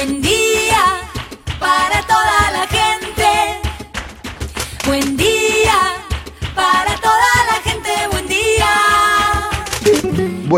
Buen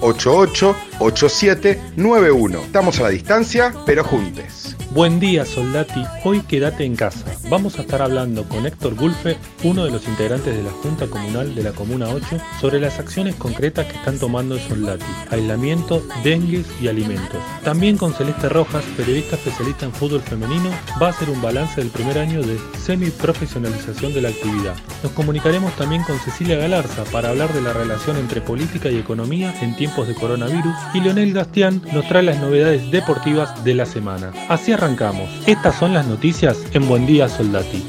88 8791. Estamos a la distancia, pero juntes. Buen día, Soldati. Hoy quédate en casa. Vamos a estar hablando con Héctor Gulfe, uno de los integrantes de la Junta Comunal de la Comuna 8, sobre las acciones concretas que están tomando en Soldati: aislamiento, dengue y alimentos. También con Celeste Rojas, periodista especialista en fútbol femenino, va a hacer un balance del primer año de semi-profesionalización de la actividad. Nos comunicaremos también con Cecilia Galarza para hablar de la relación entre política y economía en tiempos de coronavirus y Leonel Gastián nos trae las novedades deportivas de la semana. Estas son las noticias en Buen Día Soldati.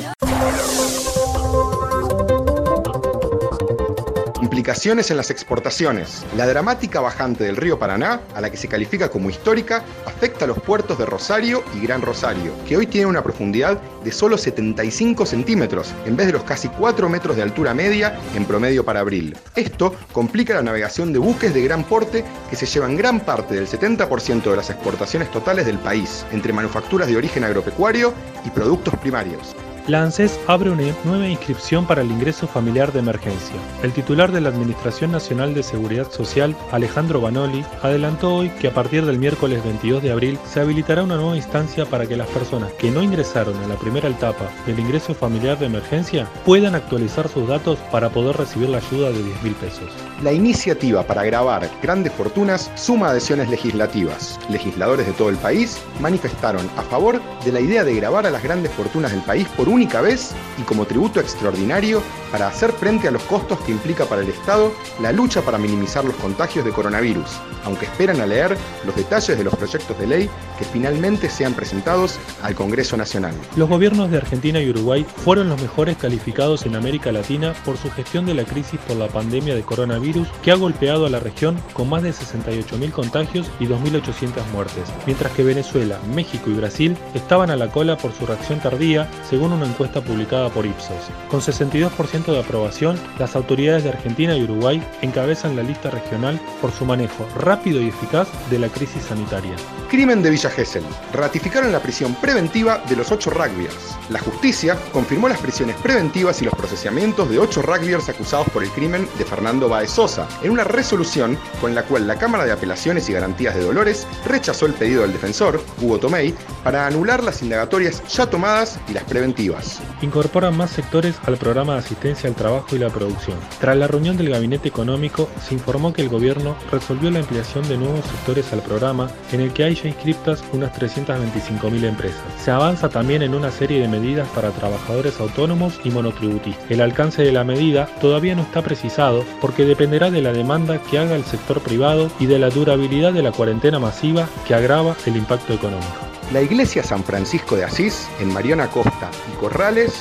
Implicaciones en las exportaciones. La dramática bajante del río Paraná, a la que se califica como histórica, afecta a los puertos de Rosario y Gran Rosario, que hoy tienen una profundidad de solo 75 centímetros, en vez de los casi 4 metros de altura media en promedio para abril. Esto complica la navegación de buques de gran porte que se llevan gran parte del 70% de las exportaciones totales del país, entre manufacturas de origen agropecuario y productos primarios. La ANSES abre una nueva inscripción para el ingreso familiar de emergencia. El titular de la Administración Nacional de Seguridad Social, Alejandro Banoli, adelantó hoy que a partir del miércoles 22 de abril se habilitará una nueva instancia para que las personas que no ingresaron en la primera etapa del ingreso familiar de emergencia puedan actualizar sus datos para poder recibir la ayuda de 10 mil pesos. La iniciativa para grabar grandes fortunas suma adhesiones legislativas. Legisladores de todo el país manifestaron a favor de la idea de grabar a las grandes fortunas del país por única vez y como tributo extraordinario para hacer frente a los costos que implica para el Estado la lucha para minimizar los contagios de coronavirus, aunque esperan a leer los detalles de los proyectos de ley que finalmente sean presentados al Congreso Nacional. Los gobiernos de Argentina y Uruguay fueron los mejores calificados en América Latina por su gestión de la crisis por la pandemia de coronavirus que ha golpeado a la región con más de 68.000 contagios y 2.800 muertes, mientras que Venezuela, México y Brasil estaban a la cola por su reacción tardía, según una encuesta publicada por Ipsos. Con 62% de aprobación, las autoridades de Argentina y Uruguay encabezan la lista regional por su manejo rápido y eficaz de la crisis sanitaria. Crimen de Villa Gesell. Ratificaron la prisión preventiva de los ocho rugbyers. La justicia confirmó las prisiones preventivas y los procesamientos de ocho rugbyers acusados por el crimen de Fernando Baez Sosa, en una resolución con la cual la Cámara de Apelaciones y Garantías de Dolores rechazó el pedido del defensor, Hugo Tomei, para anular las indagatorias ya tomadas y las preventivas. Incorporan más sectores al programa de asistencia al trabajo y la producción. Tras la reunión del Gabinete Económico, se informó que el gobierno resolvió la ampliación de nuevos sectores al programa, en el que hay ya inscriptas unas 325.000 empresas. Se avanza también en una serie de medidas para trabajadores autónomos y monotributistas. El alcance de la medida todavía no está precisado porque dependerá de la demanda que haga el sector privado y de la durabilidad de la cuarentena masiva que agrava el impacto económico. La iglesia San Francisco de Asís, en Mariana Costa y Corrales,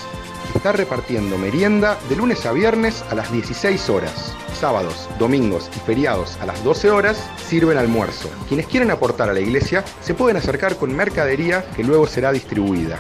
está repartiendo merienda de lunes a viernes a las 16 horas. Sábados, domingos y feriados a las 12 horas sirven almuerzo. Quienes quieren aportar a la iglesia se pueden acercar con mercadería que luego será distribuida.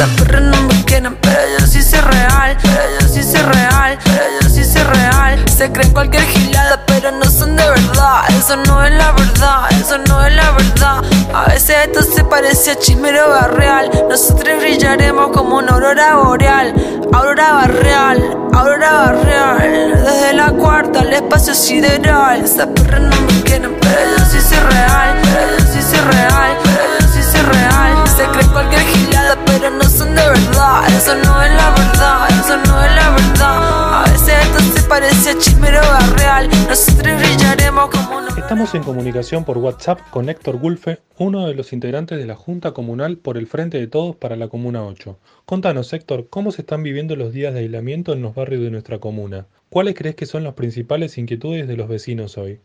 Esa perra no me quieren, pero yo sí soy real. Pero yo sí soy real. Pero yo sí soy real. Se creen cualquier gilada, pero no son de verdad. Eso no es la verdad. Eso no es la verdad. A veces esto se parece a chimero barreal. Nosotros brillaremos como una aurora boreal. Aurora barreal. Aurora barreal. Desde la cuarta al espacio sideral. Esa perra no me quieren, pero yo sí soy real. Pero yo sí soy real. Pero yo sí soy real. Se creen cualquier gilada, pero no de verdad. Eso no es la verdad, eso no es la verdad. A veces esto se parecía chimero real. Nosotros brillaremos como una... Estamos en comunicación por WhatsApp con Héctor Gulfe, uno de los integrantes de la Junta Comunal por el Frente de Todos para la Comuna 8. Contanos, Héctor, ¿cómo se están viviendo los días de aislamiento en los barrios de nuestra comuna? ¿Cuáles crees que son las principales inquietudes de los vecinos hoy?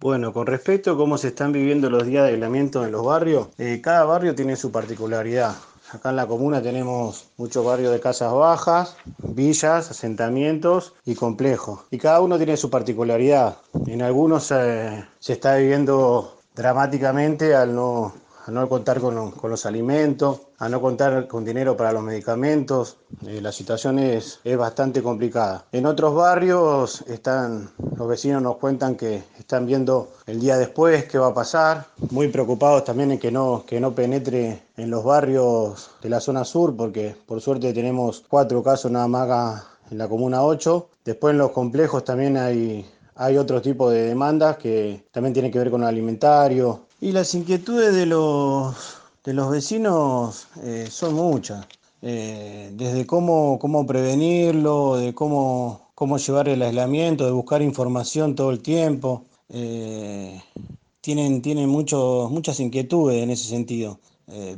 Bueno, con respecto a cómo se están viviendo los días de aislamiento en los barrios, eh, cada barrio tiene su particularidad. Acá en la comuna tenemos muchos barrios de casas bajas, villas, asentamientos y complejos. Y cada uno tiene su particularidad. En algunos eh, se está viviendo dramáticamente al no, a no contar con, con, los alimentos, a no contar con dinero para los medicamentos. Eh, la situación es, es, bastante complicada. En otros barrios están, los vecinos nos cuentan que están viendo el día después qué va a pasar, muy preocupados también en que no, que no penetre en los barrios de la zona sur, porque por suerte tenemos cuatro casos nada más en la comuna 8. Después en los complejos también hay, hay otro tipo de demandas que también tienen que ver con alimentario, y las inquietudes de los, de los vecinos eh, son muchas, eh, desde cómo, cómo prevenirlo, de cómo, cómo llevar el aislamiento, de buscar información todo el tiempo. Eh, tienen tienen mucho, muchas inquietudes en ese sentido,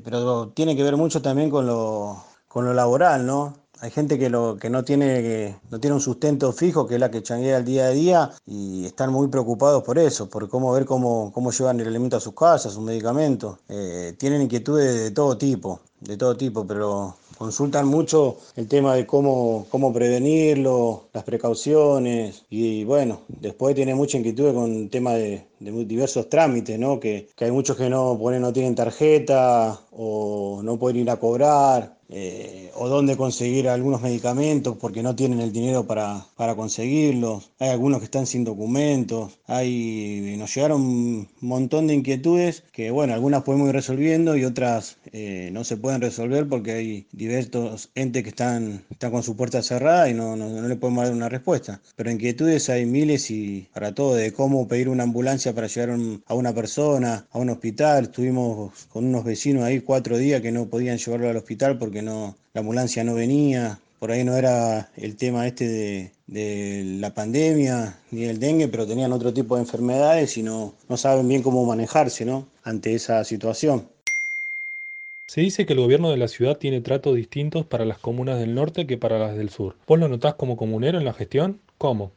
pero tiene que ver mucho también con lo, con lo laboral, ¿no? Hay gente que, lo, que, no tiene, no tiene un sustento fijo, que es la que changuea el día a día, y están muy preocupados por eso, por cómo ver cómo, cómo llevan el alimento a sus casas, sus medicamentos. Eh, tienen inquietudes de todo tipo, de todo tipo, pero consultan mucho el tema de cómo, cómo prevenirlo, las precauciones y bueno, después tiene mucha inquietud con el tema de, de diversos trámites, ¿no? Que, que, hay muchos que no, ponen, no tienen tarjeta o no pueden ir a cobrar. Eh, o dónde conseguir algunos medicamentos porque no tienen el dinero para, para conseguirlos. Hay algunos que están sin documentos. Hay, nos llegaron un montón de inquietudes que, bueno, algunas podemos ir resolviendo y otras eh, no se pueden resolver porque hay diversos entes que están, están con su puerta cerrada y no, no, no le podemos dar una respuesta. Pero inquietudes hay miles y para todo, de cómo pedir una ambulancia para llevar a una persona a un hospital. Estuvimos con unos vecinos ahí cuatro días que no podían llevarlo al hospital porque no, la ambulancia no venía. Por ahí no era el tema este de, de la pandemia ni el dengue, pero tenían otro tipo de enfermedades y no, no saben bien cómo manejarse ¿no? ante esa situación. Se dice que el gobierno de la ciudad tiene tratos distintos para las comunas del norte que para las del sur. ¿Vos lo notás como comunero en la gestión? ¿Cómo?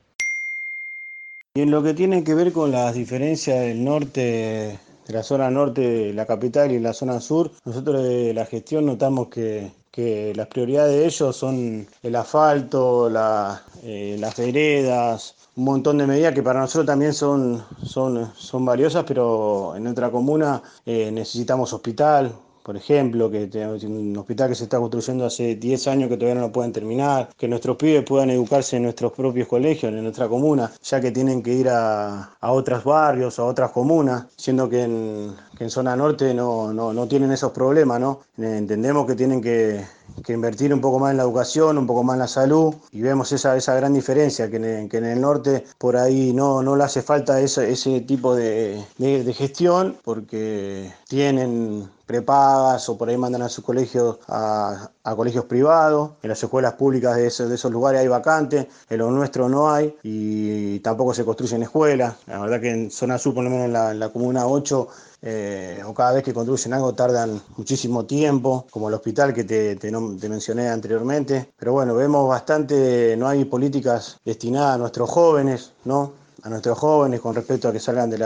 Y en lo que tiene que ver con las diferencias del norte, de la zona norte de la capital y la zona sur, nosotros de la gestión notamos que, que las prioridades de ellos son el asfalto, la, eh, las veredas, un montón de medidas que para nosotros también son, son, son valiosas, pero en nuestra comuna eh, necesitamos hospital, por ejemplo, que tenemos un hospital que se está construyendo hace 10 años que todavía no lo pueden terminar, que nuestros pibes puedan educarse en nuestros propios colegios, en nuestra comuna, ya que tienen que ir a, a otros barrios, a otras comunas, siendo que en, en zona norte no, no, no tienen esos problemas, ¿no? Entendemos que tienen que, que, invertir un poco más en la educación, un poco más en la salud, y vemos esa, esa gran diferencia, que en, el, que en el norte por ahí no, no le hace falta ese, ese tipo de, de, gestión, porque tienen prepagas o por ahí mandan a sus colegios a, a, colegios privados. En las escuelas públicas de, ese, de, esos lugares hay vacantes, en lo nuestro no hay y tampoco se construyen escuelas. La verdad que en zona sur, por lo menos en la, en la comuna 8, eh, o cada vez que construyen algo tardan muchísimo tiempo, como el hospital que te, mencioné anteriormente. Pero bueno, vemos bastante, no hay políticas destinadas a nuestros jóvenes, ¿no? A nuestros jóvenes con respecto a que salgan del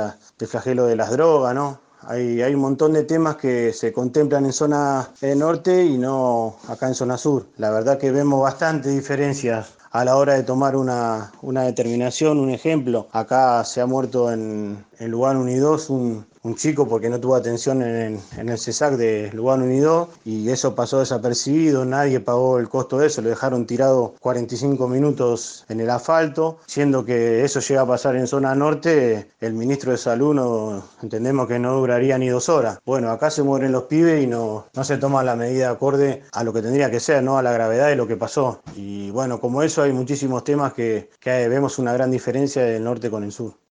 flagelo de las drogas, ¿no? Hay, un montón de temas que se contemplan en zona norte y no acá en zona sur. La verdad que vemos bastante diferencias a la hora de tomar una, una determinación. Un ejemplo, acá se ha muerto en, en Lugano Unidos un, un chico porque no tuvo atención en, el CESAC de Lugano Unido y eso pasó desapercibido, nadie pagó el costo de eso, lo dejaron tirado 45 minutos en el asfalto, siendo que eso llega a pasar en zona norte, el ministro de Salud no, entendemos que no duraría ni dos horas. Bueno, acá se mueren los pibes y no, no se toma la medida acorde a lo que tendría que ser, ¿no? a la gravedad de lo que pasó. Y bueno, como eso hay muchísimos temas que, que vemos una gran diferencia del norte con el sur.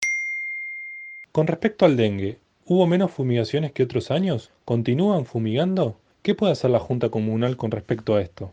Con respecto al dengue, ¿Hubo menos fumigaciones que otros años? ¿Continúan fumigando? ¿Qué puede hacer la Junta Comunal con respecto a esto?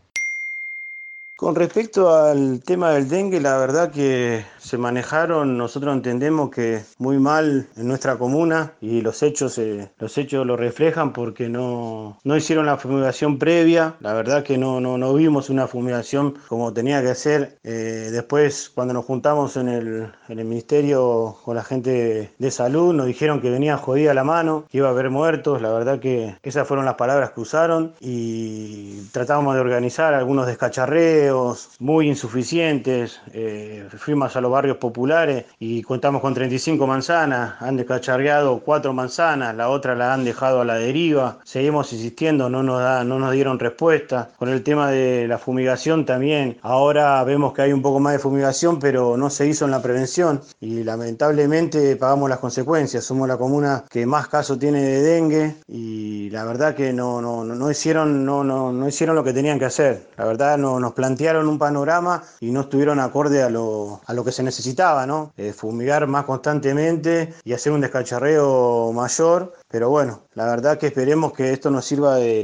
Con respecto al tema del dengue, la verdad que se manejaron, nosotros entendemos que muy mal en nuestra comuna y los hechos, eh, los hechos lo reflejan porque no, no hicieron la fumigación previa, la verdad que no, no, no vimos una fumigación como tenía que ser. Eh, después, cuando nos juntamos en el, en el ministerio con la gente de salud, nos dijeron que venía jodida la mano, que iba a haber muertos, la verdad que esas fueron las palabras que usaron y tratábamos de organizar algunos descacharreos muy insuficientes. Eh, fuimos a los barrios populares y contamos con 35 manzanas. Han descacharreado cuatro manzanas, la otra la han dejado a la deriva. Seguimos insistiendo, no nos, da, no nos dieron respuesta. Con el tema de la fumigación también. Ahora vemos que hay un poco más de fumigación, pero no se hizo en la prevención y lamentablemente pagamos las consecuencias. Somos la comuna que más casos tiene de dengue y la verdad que no, no, no, hicieron, no, no, no hicieron lo que tenían que hacer. La verdad no, nos plantearon un panorama y no estuvieron acorde a lo, que se necesitaba, ¿no? Eh, fumigar más constantemente y hacer un descacharreo mayor. Pero bueno, la verdad que esperemos que esto nos sirva de,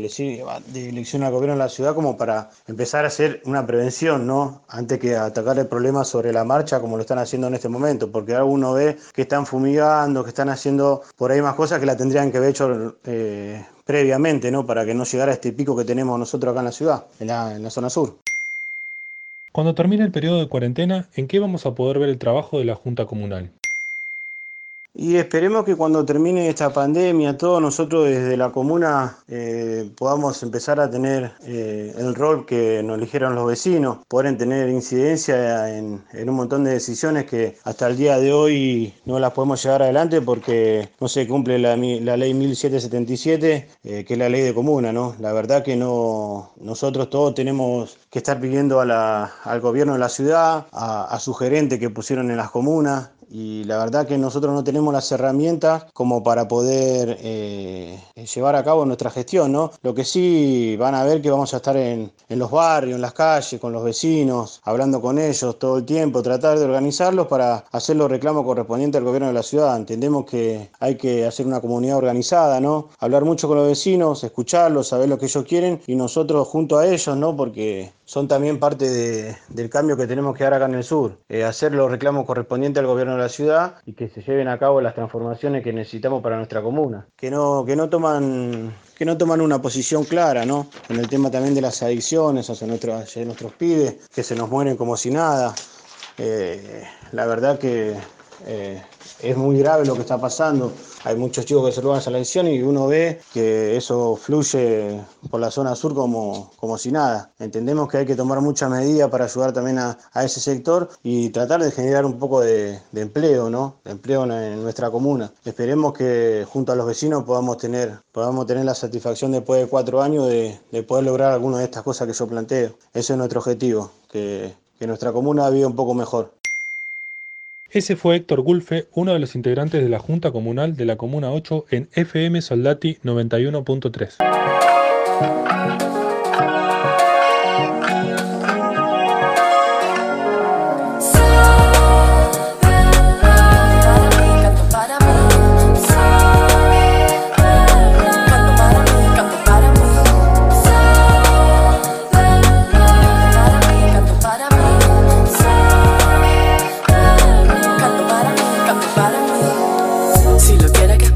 de elección al gobierno de la ciudad como para empezar a hacer una prevención, ¿no? Antes que atacar el problema sobre la marcha como lo están haciendo en este momento, porque alguno ve que están fumigando, que están haciendo por ahí más cosas que la tendrían que haber hecho eh, previamente, ¿no? Para que no llegara a este pico que tenemos nosotros acá en la ciudad, en la zona sur. Cuando termine el periodo de cuarentena, ¿en qué vamos a poder ver el trabajo de la Junta Comunal? Y esperemos que cuando termine esta pandemia, todos nosotros desde la comuna eh, podamos empezar a tener eh, el rol que nos eligieron los vecinos, poder tener incidencia en, un montón de decisiones que hasta el día de hoy no las podemos llevar adelante porque no se cumple la, ley 1777, eh, que es la ley de comuna, ¿no? La verdad que no, nosotros todos tenemos que estar pidiendo al gobierno de la ciudad, a, a su gerente que pusieron en las comunas, y la verdad que nosotros no tenemos las herramientas como para poder eh, llevar a cabo nuestra gestión, ¿no? Lo que sí van a ver que vamos a estar en, en, los barrios, en las calles, con los vecinos, hablando con ellos todo el tiempo, tratar de organizarlos para hacer los reclamos correspondientes al gobierno de la ciudad. Entendemos que hay que hacer una comunidad organizada, ¿no? Hablar mucho con los vecinos, escucharlos, saber lo que ellos quieren y nosotros junto a ellos, ¿no? Porque son también parte de, del cambio que tenemos que dar acá en el sur. Eh, hacer los reclamos correspondientes al gobierno de la ciudad y que se lleven a cabo las transformaciones que necesitamos para nuestra comuna. Que no, que no toman que no toman una posición clara, ¿no? En el tema también de las adicciones hacia hacia nuestros pibes, que se nos mueren como si nada. Eh, la verdad que eh, es muy grave lo que está pasando. Hay muchos chicos que se roban esa lección y uno ve que eso fluye por la zona sur como, como si nada. Entendemos que hay que tomar muchas medidas para ayudar también a, ese sector y tratar de generar un poco de, empleo, ¿no? De empleo en, nuestra comuna. Esperemos que junto a los vecinos podamos tener, podamos tener la satisfacción después de cuatro años de, poder lograr alguna de estas cosas que yo planteo. Ese es nuestro objetivo, que, que nuestra comuna viva un poco mejor. Ese fue Héctor Gulfe, uno de los integrantes de la Junta Comunal de la Comuna 8 en FM Soldati 91.3. Si lo quiere que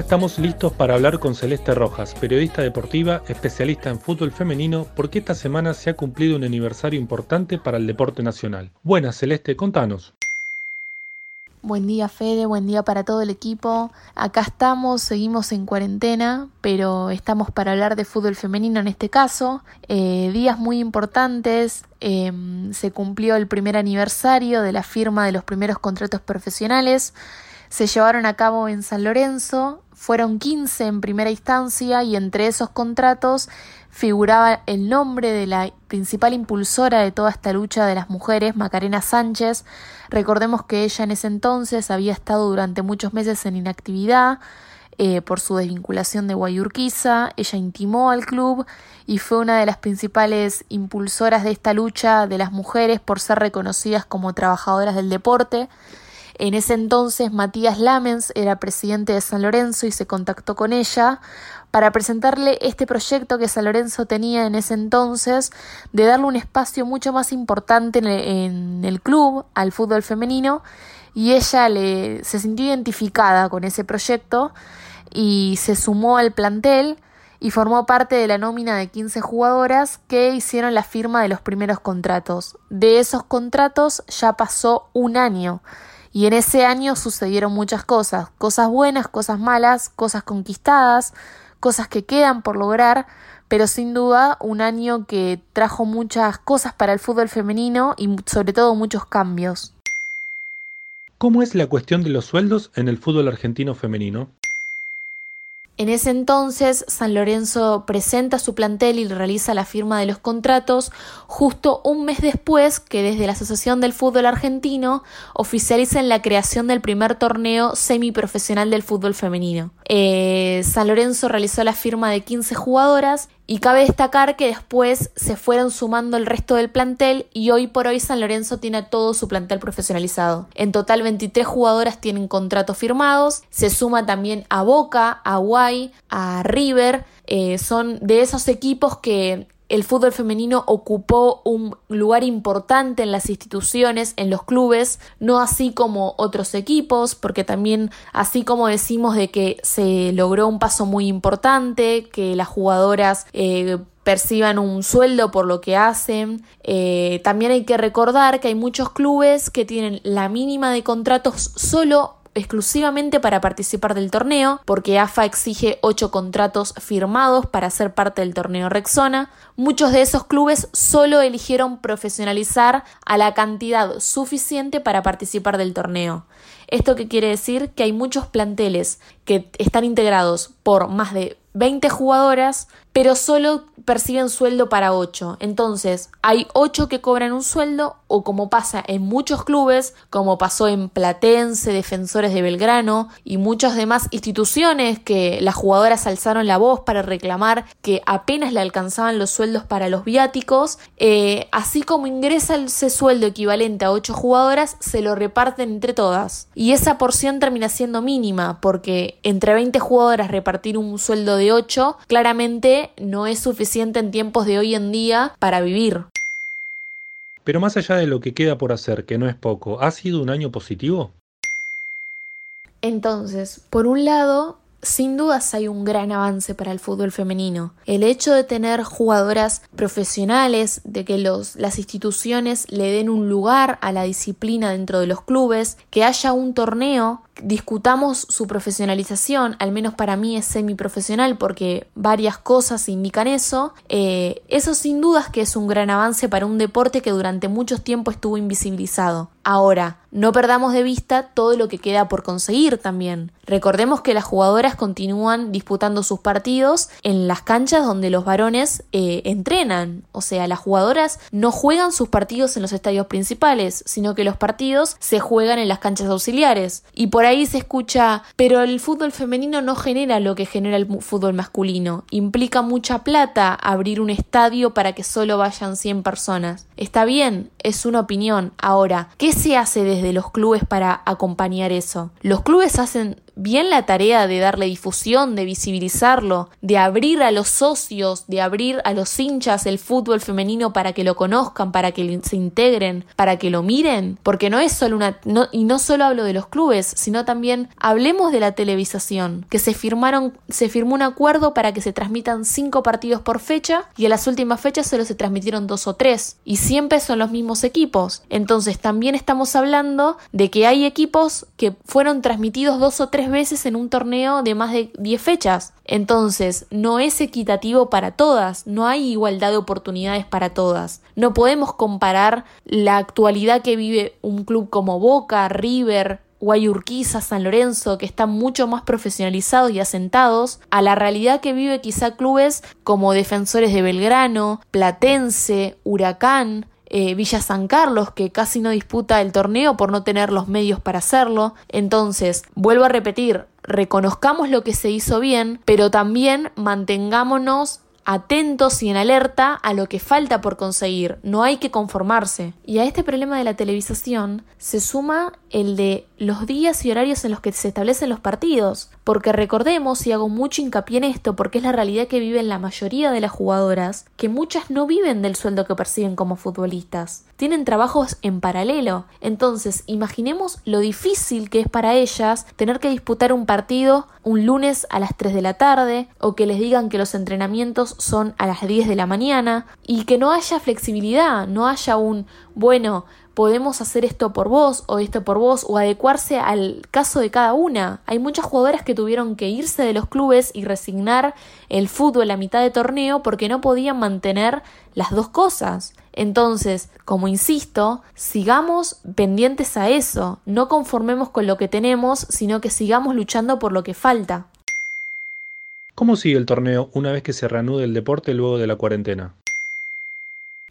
Estamos listos para hablar con Celeste Rojas, periodista deportiva, especialista en fútbol femenino, porque esta semana se ha cumplido un aniversario importante para el deporte nacional. Buenas, Celeste, contanos. Buen día Fede, buen día para todo el equipo. Acá estamos, seguimos en cuarentena, pero estamos para hablar de fútbol femenino en este caso. Eh, días muy importantes, em, se cumplió el primer aniversario de la firma de los primeros contratos profesionales. Se llevaron a cabo en San Lorenzo, fueron 15 en primera instancia y entre esos contratos figuraba el nombre de la principal impulsora de toda esta lucha de las mujeres, Macarena Sánchez. Recordemos que ella en ese entonces había estado durante muchos meses en inactividad eh, por su desvinculación de Guayurquiza. Ella intimó al club y fue una de las principales impulsoras de esta lucha de las mujeres por ser reconocidas como trabajadoras del deporte. En ese entonces Matías Lamens era presidente de San Lorenzo y se contactó con ella para presentarle este proyecto que San Lorenzo tenía en ese entonces de darle un espacio mucho más importante en el, club al fútbol femenino y ella le, se sintió identificada con ese proyecto y se sumó al plantel y formó parte de la nómina de 15 jugadoras que hicieron la firma de los primeros contratos. De esos contratos ya pasó un año y en ese año sucedieron muchas cosas, cosas buenas, cosas malas, cosas conquistadas, cosas que quedan por lograr, pero sin duda un año que trajo muchas cosas para el fútbol femenino y sobre todo muchos cambios. ¿Cómo es la cuestión de los sueldos en el fútbol argentino femenino? En ese entonces, San Lorenzo presenta su plantel y realiza la firma de los contratos justo un mes después que desde la Asociación del Fútbol Argentino oficialicen la creación del primer torneo semiprofesional del fútbol femenino. Eh, San Lorenzo realizó la firma de 15 jugadoras y cabe destacar que después se fueron sumando el resto del plantel y hoy por hoy San Lorenzo tiene todo su plantel profesionalizado. En total 23 jugadoras tienen contratos firmados, se suma también a Boca, a Guay, a River, eh, son de esos equipos que el fútbol femenino ocupó un lugar importante en las instituciones, en los clubes, no así como otros equipos, porque también así como decimos de que se logró un paso muy importante, que las jugadoras eh, perciban un sueldo por lo que hacen. Eh, también hay que recordar que hay muchos clubes que tienen la mínima de contratos solo exclusivamente para participar del torneo, porque AFA exige ocho contratos firmados para ser parte del torneo Rexona. Muchos de esos clubes solo eligieron profesionalizar a la cantidad suficiente para participar del torneo. ¿Esto qué quiere decir? Que hay muchos planteles que están integrados por más de 20 jugadoras, pero solo perciben sueldo para 8. Entonces, hay 8 que cobran un sueldo, o como pasa en muchos clubes, como pasó en Platense, Defensores de Belgrano y muchas demás instituciones que las jugadoras alzaron la voz para reclamar que apenas le alcanzaban los sueldos para los viáticos, eh, así como ingresa ese sueldo equivalente a 8 jugadoras, se lo reparten entre todas. Y esa porción termina siendo mínima, porque entre 20 jugadoras repartir un sueldo de 8 claramente no es suficiente en tiempos de hoy en día para vivir. Pero más allá de lo que queda por hacer, que no es poco, ¿ha sido un año positivo? Entonces, por un lado, sin dudas hay un gran avance para el fútbol femenino. El hecho de tener jugadoras profesionales, de que los, las instituciones le den un lugar a la disciplina dentro de los clubes, que haya un torneo discutamos su profesionalización, al menos para mí es semiprofesional porque varias cosas indican eso, eh, eso sin dudas que es un gran avance para un deporte que durante mucho tiempo estuvo invisibilizado. Ahora, no perdamos de vista todo lo que queda por conseguir también. Recordemos que las jugadoras continúan disputando sus partidos en las canchas donde los varones eh, entrenan. O sea, las jugadoras no juegan sus partidos en los estadios principales, sino que los partidos se juegan en las canchas auxiliares. Y por ahí se escucha, pero el fútbol femenino no genera lo que genera el fútbol masculino. Implica mucha plata abrir un estadio para que solo vayan 100 personas. Está bien, es una opinión. Ahora, ¿qué se hace desde los clubes para acompañar eso? Los clubes hacen bien la tarea de darle difusión, de visibilizarlo, de abrir a los socios, de abrir a los hinchas el fútbol femenino para que lo conozcan, para que se integren, para que lo miren, porque no es solo una y no solo hablo de los clubes, sino también hablemos de la televisación, que se firmaron se firmó un acuerdo para que se transmitan cinco partidos por fecha y en las últimas fechas solo se transmitieron dos o tres y siempre son los mismos equipos. Entonces también estamos hablando de que hay equipos que fueron transmitidos dos o tres veces en un torneo de más de 10 fechas. Entonces, no es equitativo para todas, no hay igualdad de oportunidades para todas. No podemos comparar la actualidad que vive un club como Boca, River, Guayurquiza, San Lorenzo, que están mucho más profesionalizados y asentados, a la realidad que vive quizá clubes como Defensores de Belgrano, Platense, Huracán, eh, Villa San Carlos, que casi no disputa el torneo por no tener los medios para hacerlo. Entonces, vuelvo a repetir, reconozcamos lo que se hizo bien, pero también mantengámonos atentos y en alerta a lo que falta por conseguir. No hay que conformarse. Y a este problema de la televisación se suma el de los días y horarios en los que se establecen los partidos. Porque recordemos, y hago mucho hincapié en esto, porque es la realidad que viven la mayoría de las jugadoras, que muchas no viven del sueldo que perciben como futbolistas. Tienen trabajos en paralelo. Entonces, imaginemos lo difícil que es para ellas tener que disputar un partido un lunes a las 3 de la tarde, o que les digan que los entrenamientos son a las 10 de la mañana, y que no haya flexibilidad, no haya un, bueno, podemos hacer esto por vos o esto por vos o adecuarse al caso de cada una. Hay muchas jugadoras que tuvieron que irse de los clubes y resignar el fútbol a mitad de torneo porque no podían mantener las dos cosas. Entonces, como insisto, sigamos pendientes a eso, no conformemos con lo que tenemos, sino que sigamos luchando por lo que falta. ¿Cómo sigue el torneo una vez que se reanude el deporte luego de la cuarentena?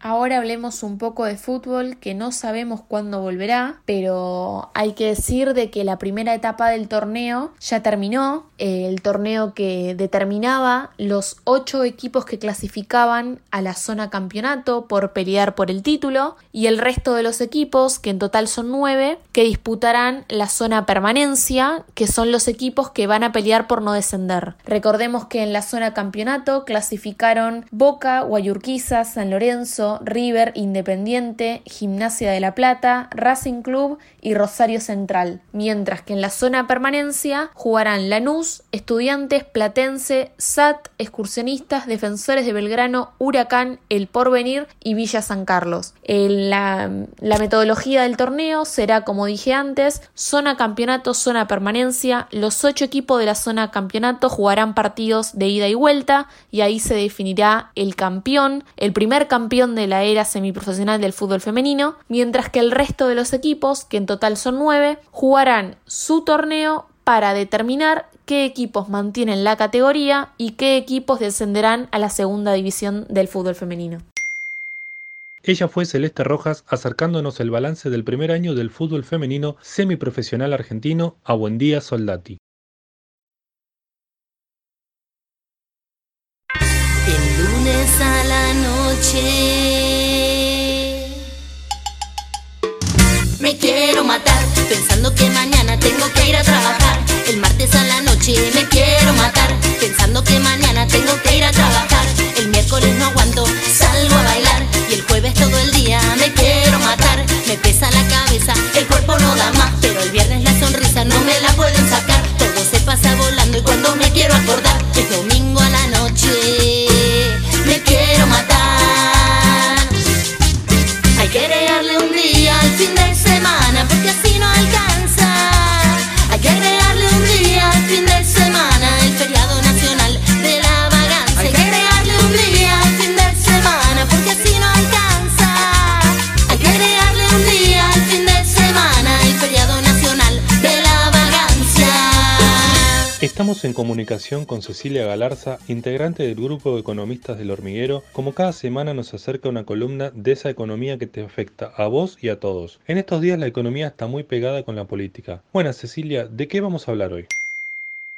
Ahora hablemos un poco de fútbol que no sabemos cuándo volverá, pero hay que decir de que la primera etapa del torneo ya terminó, el torneo que determinaba los ocho equipos que clasificaban a la zona campeonato por pelear por el título y el resto de los equipos, que en total son nueve, que disputarán la zona permanencia, que son los equipos que van a pelear por no descender. Recordemos que en la zona campeonato clasificaron Boca, Guayurquiza, San Lorenzo, River, Independiente, Gimnasia de la Plata, Racing Club y Rosario Central, mientras que en la zona permanencia jugarán Lanús, Estudiantes, Platense, SAT, Excursionistas, Defensores de Belgrano, Huracán, El Porvenir y Villa San Carlos. La, metodología del torneo será, como dije antes, zona campeonato, zona permanencia. Los ocho equipos de la zona campeonato jugarán partidos de ida y vuelta y ahí se definirá el campeón, el primer campeón de la era semiprofesional del fútbol femenino, mientras que el resto de los equipos, que en total son nueve, jugarán su torneo para determinar qué equipos mantienen la categoría y qué equipos descenderán a la segunda división del fútbol femenino. Ella fue Celeste Rojas acercándonos el balance del primer año del fútbol femenino semiprofesional argentino a Buen Día Soldati. a la noche. Me quiero matar pensando que mañana tengo que ir a trabajar. El martes a la noche me quiero matar pensando que mañana tengo que ir a trabajar. Me pesa la cabeza, el cuerpo no da más, pero el viernes la sonrisa no me la pueden sacar. Todo se pasa volando y cuando me quiero acordar es domingo a la noche. En comunicación con Cecilia Galarza, integrante del grupo de economistas del hormiguero, como cada semana nos acerca una columna de esa economía que te afecta a vos y a todos. En estos días la economía está muy pegada con la política. Buenas Cecilia, ¿de qué vamos a hablar hoy?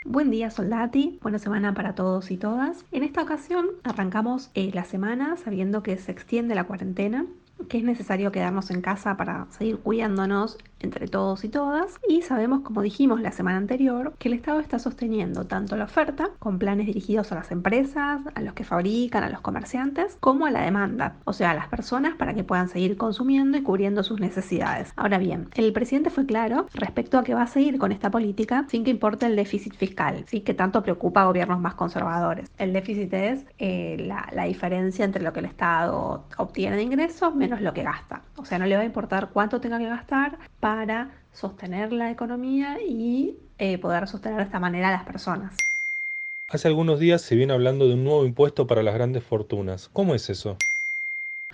Buen día Soldati, buena semana para todos y todas. En esta ocasión arrancamos eh, la semana sabiendo que se extiende la cuarentena, que es necesario quedarnos en casa para seguir cuidándonos entre todos y todas y sabemos, como dijimos la semana anterior, que el Estado está sosteniendo tanto la oferta con planes dirigidos a las empresas, a los que fabrican, a los comerciantes, como a la demanda, o sea, a las personas para que puedan seguir consumiendo y cubriendo sus necesidades. Ahora bien, el presidente fue claro respecto a que va a seguir con esta política sin que importe el déficit fiscal, ¿sí? que tanto preocupa a gobiernos más conservadores. El déficit es eh, la, la diferencia entre lo que el Estado obtiene de ingresos menos lo que gasta. O sea, no le va a importar cuánto tenga que gastar para sostener la economía y eh, poder sostener de esta manera a las personas. Hace algunos días se viene hablando de un nuevo impuesto para las grandes fortunas. ¿Cómo es eso?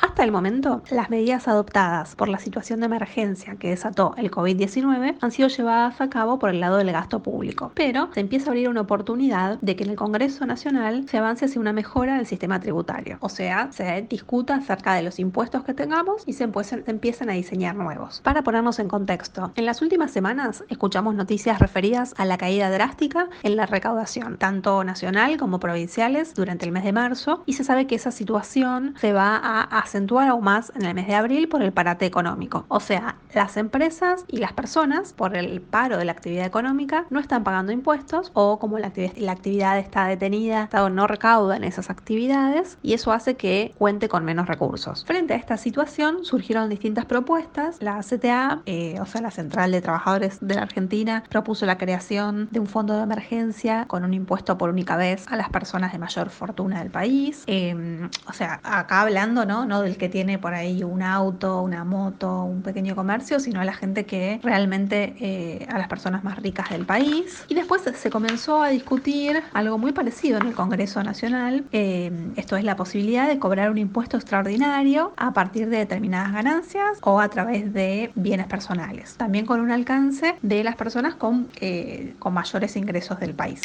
Hasta el momento, las medidas adoptadas por la situación de emergencia que desató el COVID-19 han sido llevadas a cabo por el lado del gasto público, pero se empieza a abrir una oportunidad de que en el Congreso Nacional se avance hacia una mejora del sistema tributario, o sea, se discuta acerca de los impuestos que tengamos y se empiezan a diseñar nuevos. Para ponernos en contexto, en las últimas semanas escuchamos noticias referidas a la caída drástica en la recaudación, tanto nacional como provinciales, durante el mes de marzo, y se sabe que esa situación se va a acentuar aún más en el mes de abril por el parate económico. O sea, las empresas y las personas, por el paro de la actividad económica, no están pagando impuestos o como la, actividad, la está detenida, Estado no recauda en esas actividades y eso hace que cuente con menos recursos. Frente a esta situación surgieron distintas propuestas. La CTA, eh, o sea, la Central de Trabajadores de la Argentina, propuso la creación de un fondo de emergencia con un impuesto por única vez a las personas de mayor fortuna del país. Eh, o sea, acá hablando, ¿no? No del que tiene por ahí un auto, una moto, un pequeño comercio, sino a la gente que realmente, eh, a las personas más ricas del país. Y después se comenzó a discutir algo muy parecido en el Congreso Nacional. Eh, esto es la posibilidad de cobrar un impuesto extraordinario a partir de determinadas ganancias o a través de bienes personales. También con un alcance de las personas con, eh, con mayores ingresos del país.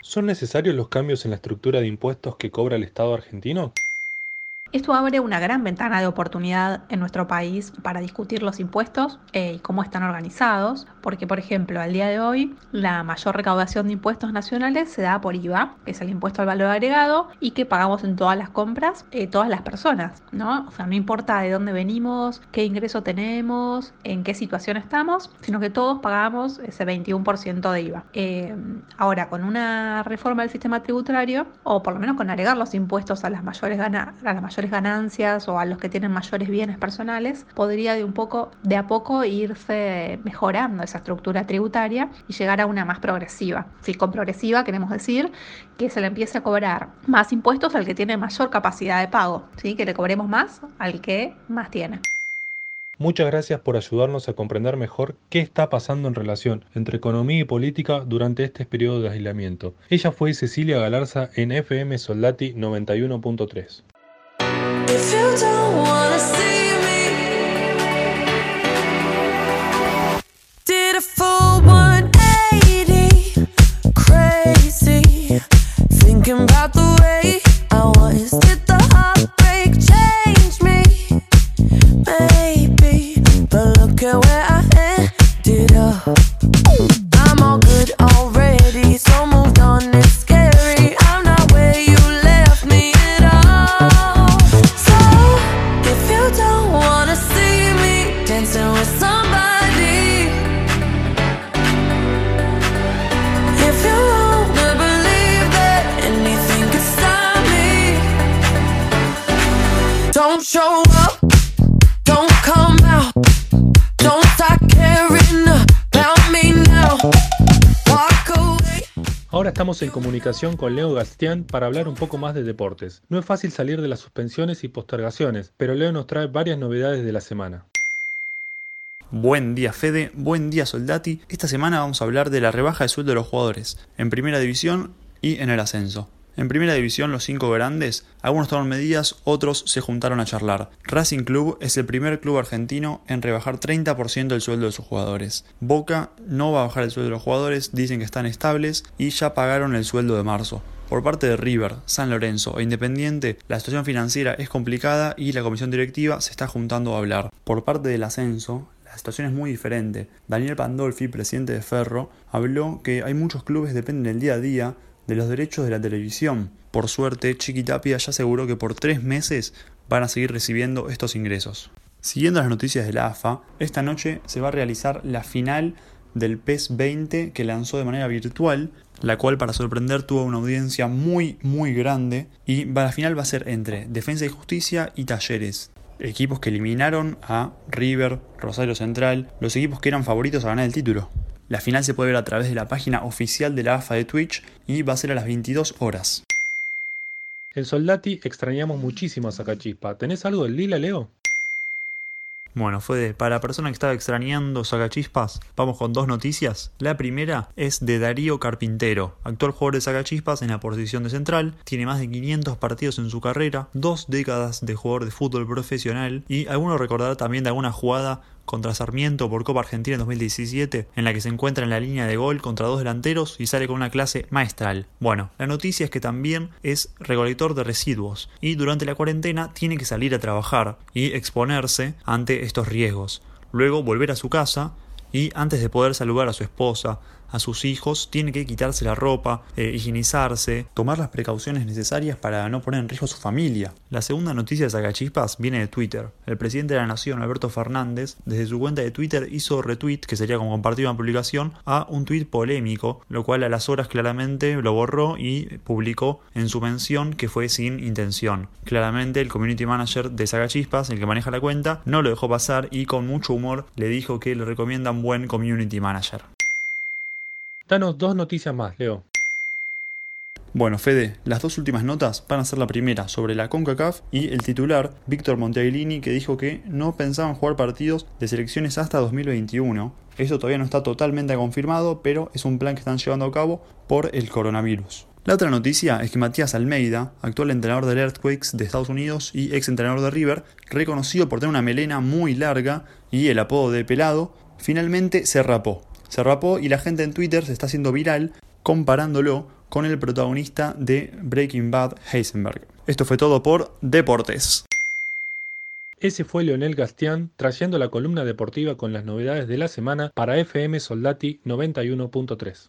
¿Son necesarios los cambios en la estructura de impuestos que cobra el Estado argentino? Esto abre una gran ventana de oportunidad en nuestro país para discutir los impuestos eh, y cómo están organizados, porque por ejemplo al día de hoy la mayor recaudación de impuestos nacionales se da por IVA, que es el impuesto al valor agregado y que pagamos en todas las compras eh, todas las personas, ¿no? O sea, no importa de dónde venimos, qué ingreso tenemos, en qué situación estamos, sino que todos pagamos ese 21% de IVA. Eh, ahora, con una reforma del sistema tributario, o por lo menos con agregar los impuestos a las mayores ganas, a las mayores ganancias o a los que tienen mayores bienes personales, podría de un poco, de a poco irse mejorando esa estructura tributaria y llegar a una más progresiva. Si con progresiva queremos decir que se le empiece a cobrar más impuestos al que tiene mayor capacidad de pago, ¿sí? que le cobremos más al que más tiene. Muchas gracias por ayudarnos a comprender mejor qué está pasando en relación entre economía y política durante este periodo de aislamiento. Ella fue Cecilia Galarza en FM Soldati 91.3. you don't want don't show up, don't come out, don't start caring about me now. Walk away. Ahora estamos en comunicación con Leo Gastián para hablar un poco más de deportes. No es fácil salir de las suspensiones y postergaciones, pero Leo nos trae varias novedades de la semana. Buen día Fede, buen día Soldati. Esta semana vamos a hablar de la rebaja de sueldo de los jugadores, en primera división y en el ascenso. En primera división, los cinco grandes, algunos tomaron medidas, otros se juntaron a charlar. Racing Club es el primer club argentino en rebajar 30% el sueldo de sus jugadores. Boca no va a bajar el sueldo de los jugadores, dicen que están estables y ya pagaron el sueldo de marzo. Por parte de River, San Lorenzo e Independiente, la situación financiera es complicada y la comisión directiva se está juntando a hablar. Por parte del ascenso, la situación es muy diferente. Daniel Pandolfi, presidente de Ferro, habló que hay muchos clubes que dependen del día a día de los derechos de la televisión. Por suerte, Chiquitapia ya aseguró que por tres meses van a seguir recibiendo estos ingresos. Siguiendo las noticias de la AFA, esta noche se va a realizar la final del PES 20 que lanzó de manera virtual, la cual para sorprender tuvo una audiencia muy muy grande y la final va a ser entre Defensa y Justicia y Talleres, equipos que eliminaron a River, Rosario Central, los equipos que eran favoritos a ganar el título. La final se puede ver a través de la página oficial de la AFA de Twitch y va a ser a las 22 horas. En Soldati extrañamos muchísimo a Sacachispa. ¿Tenés algo del Lila, Leo? Bueno, fue de, para la persona que estaba extrañando Sacachispas, vamos con dos noticias. La primera es de Darío Carpintero, actual jugador de Sacachispas en la posición de central, tiene más de 500 partidos en su carrera, dos décadas de jugador de fútbol profesional y alguno recordará también de alguna jugada contra Sarmiento por Copa Argentina en 2017, en la que se encuentra en la línea de gol contra dos delanteros y sale con una clase maestral. Bueno, la noticia es que también es recolector de residuos y durante la cuarentena tiene que salir a trabajar y exponerse ante estos riesgos. Luego volver a su casa y antes de poder saludar a su esposa, a sus hijos, tiene que quitarse la ropa, eh, higienizarse, tomar las precauciones necesarias para no poner en riesgo a su familia. La segunda noticia de Sacachispas viene de Twitter. El presidente de la Nación, Alberto Fernández, desde su cuenta de Twitter hizo retweet, que sería como compartir una publicación, a un tweet polémico, lo cual a las horas claramente lo borró y publicó en su mención que fue sin intención. Claramente el community manager de Sagachispas, el que maneja la cuenta, no lo dejó pasar y con mucho humor le dijo que le recomienda un buen community manager. Danos dos noticias más, Leo. Bueno, Fede, las dos últimas notas van a ser la primera sobre la CONCACAF y el titular, Víctor Monteaglini, que dijo que no pensaban jugar partidos de selecciones hasta 2021. Eso todavía no está totalmente confirmado, pero es un plan que están llevando a cabo por el coronavirus. La otra noticia es que Matías Almeida, actual entrenador del Earthquakes de Estados Unidos y ex entrenador de River, reconocido por tener una melena muy larga y el apodo de pelado, finalmente se rapó se rapó y la gente en Twitter se está haciendo viral comparándolo con el protagonista de Breaking Bad, Heisenberg. Esto fue todo por Deportes. Ese fue Leonel Gastián trayendo la columna deportiva con las novedades de la semana para FM Soldati 91.3.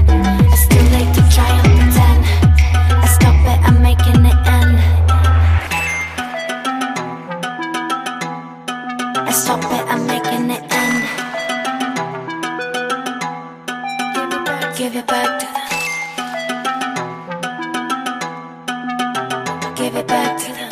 Give it back to them. Give it back to them.